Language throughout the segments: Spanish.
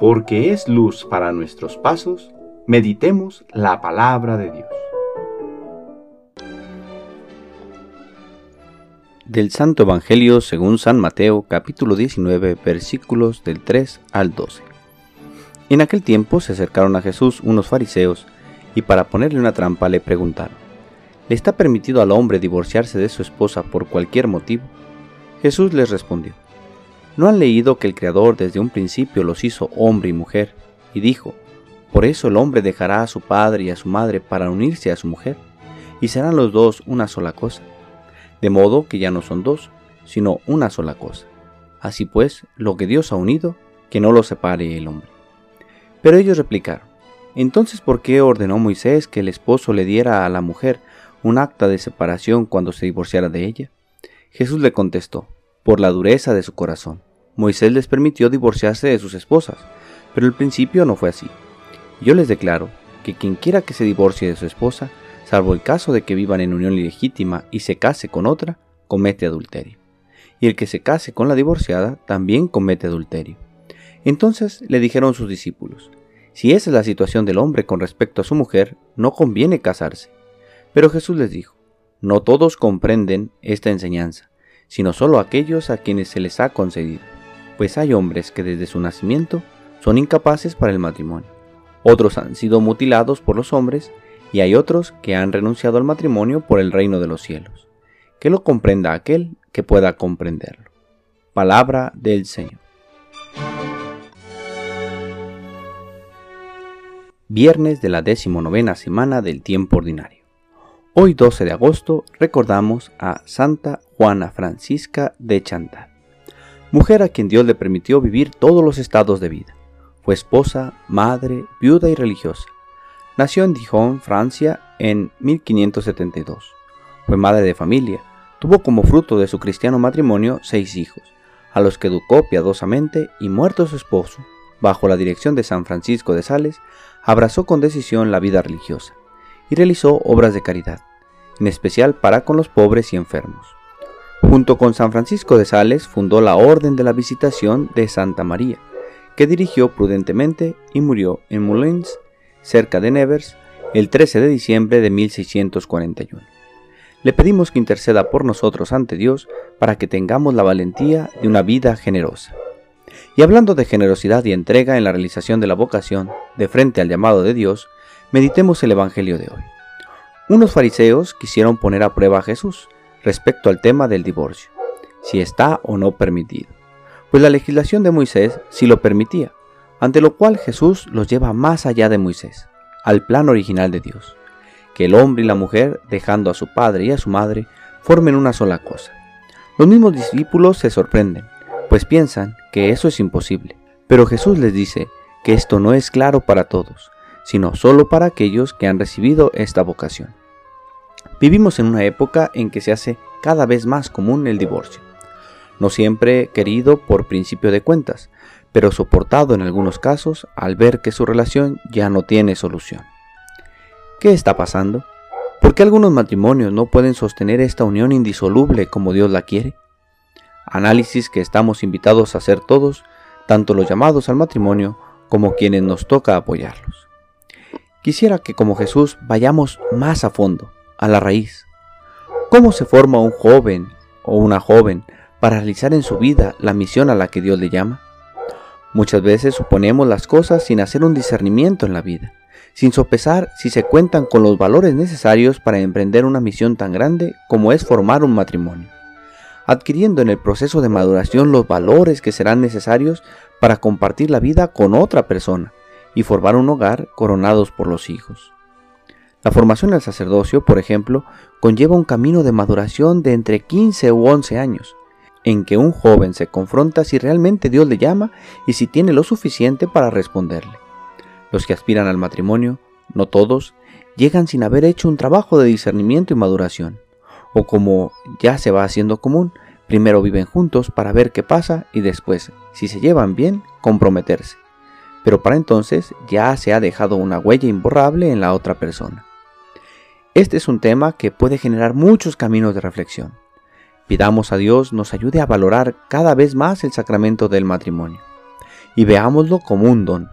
porque es luz para nuestros pasos, meditemos la palabra de Dios. Del Santo Evangelio según San Mateo capítulo 19 versículos del 3 al 12. En aquel tiempo se acercaron a Jesús unos fariseos y para ponerle una trampa le preguntaron, ¿le está permitido al hombre divorciarse de su esposa por cualquier motivo? Jesús les respondió, ¿no han leído que el Creador desde un principio los hizo hombre y mujer? Y dijo, por eso el hombre dejará a su padre y a su madre para unirse a su mujer, y serán los dos una sola cosa de modo que ya no son dos, sino una sola cosa. Así pues, lo que Dios ha unido, que no lo separe el hombre. Pero ellos replicaron, entonces ¿por qué ordenó Moisés que el esposo le diera a la mujer un acta de separación cuando se divorciara de ella? Jesús le contestó, por la dureza de su corazón. Moisés les permitió divorciarse de sus esposas, pero el principio no fue así. Yo les declaro que quien quiera que se divorcie de su esposa, salvo el caso de que vivan en unión ilegítima y se case con otra, comete adulterio. Y el que se case con la divorciada también comete adulterio. Entonces le dijeron sus discípulos, si esa es la situación del hombre con respecto a su mujer, no conviene casarse. Pero Jesús les dijo, no todos comprenden esta enseñanza, sino solo aquellos a quienes se les ha concedido, pues hay hombres que desde su nacimiento son incapaces para el matrimonio. Otros han sido mutilados por los hombres y hay otros que han renunciado al matrimonio por el reino de los cielos. Que lo comprenda aquel que pueda comprenderlo. Palabra del Señor. Viernes de la decimonovena semana del tiempo ordinario. Hoy 12 de agosto recordamos a Santa Juana Francisca de Chantal, mujer a quien Dios le permitió vivir todos los estados de vida. Fue esposa, madre, viuda y religiosa Nació en Dijon, Francia, en 1572. Fue madre de familia. Tuvo como fruto de su cristiano matrimonio seis hijos, a los que educó piadosamente y muerto su esposo, bajo la dirección de San Francisco de Sales, abrazó con decisión la vida religiosa y realizó obras de caridad, en especial para con los pobres y enfermos. Junto con San Francisco de Sales fundó la Orden de la Visitación de Santa María, que dirigió prudentemente y murió en Moulins cerca de Nevers, el 13 de diciembre de 1641. Le pedimos que interceda por nosotros ante Dios para que tengamos la valentía de una vida generosa. Y hablando de generosidad y entrega en la realización de la vocación, de frente al llamado de Dios, meditemos el Evangelio de hoy. Unos fariseos quisieron poner a prueba a Jesús respecto al tema del divorcio, si está o no permitido, pues la legislación de Moisés sí lo permitía, ante lo cual Jesús los lleva más allá de Moisés, al plan original de Dios, que el hombre y la mujer, dejando a su padre y a su madre, formen una sola cosa. Los mismos discípulos se sorprenden, pues piensan que eso es imposible, pero Jesús les dice que esto no es claro para todos, sino solo para aquellos que han recibido esta vocación. Vivimos en una época en que se hace cada vez más común el divorcio, no siempre querido por principio de cuentas, pero soportado en algunos casos al ver que su relación ya no tiene solución. ¿Qué está pasando? ¿Por qué algunos matrimonios no pueden sostener esta unión indisoluble como Dios la quiere? Análisis que estamos invitados a hacer todos, tanto los llamados al matrimonio como quienes nos toca apoyarlos. Quisiera que como Jesús vayamos más a fondo, a la raíz. ¿Cómo se forma un joven o una joven para realizar en su vida la misión a la que Dios le llama? Muchas veces suponemos las cosas sin hacer un discernimiento en la vida, sin sopesar si se cuentan con los valores necesarios para emprender una misión tan grande como es formar un matrimonio, adquiriendo en el proceso de maduración los valores que serán necesarios para compartir la vida con otra persona y formar un hogar coronados por los hijos. La formación al sacerdocio, por ejemplo, conlleva un camino de maduración de entre 15 u 11 años, en que un joven se confronta si realmente Dios le llama y si tiene lo suficiente para responderle. Los que aspiran al matrimonio, no todos, llegan sin haber hecho un trabajo de discernimiento y maduración, o como ya se va haciendo común, primero viven juntos para ver qué pasa y después, si se llevan bien, comprometerse. Pero para entonces ya se ha dejado una huella imborrable en la otra persona. Este es un tema que puede generar muchos caminos de reflexión. Pidamos a Dios nos ayude a valorar cada vez más el sacramento del matrimonio y veámoslo como un don,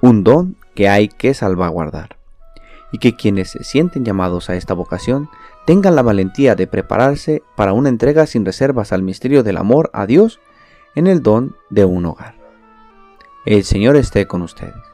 un don que hay que salvaguardar. Y que quienes se sienten llamados a esta vocación tengan la valentía de prepararse para una entrega sin reservas al misterio del amor a Dios en el don de un hogar. El Señor esté con ustedes.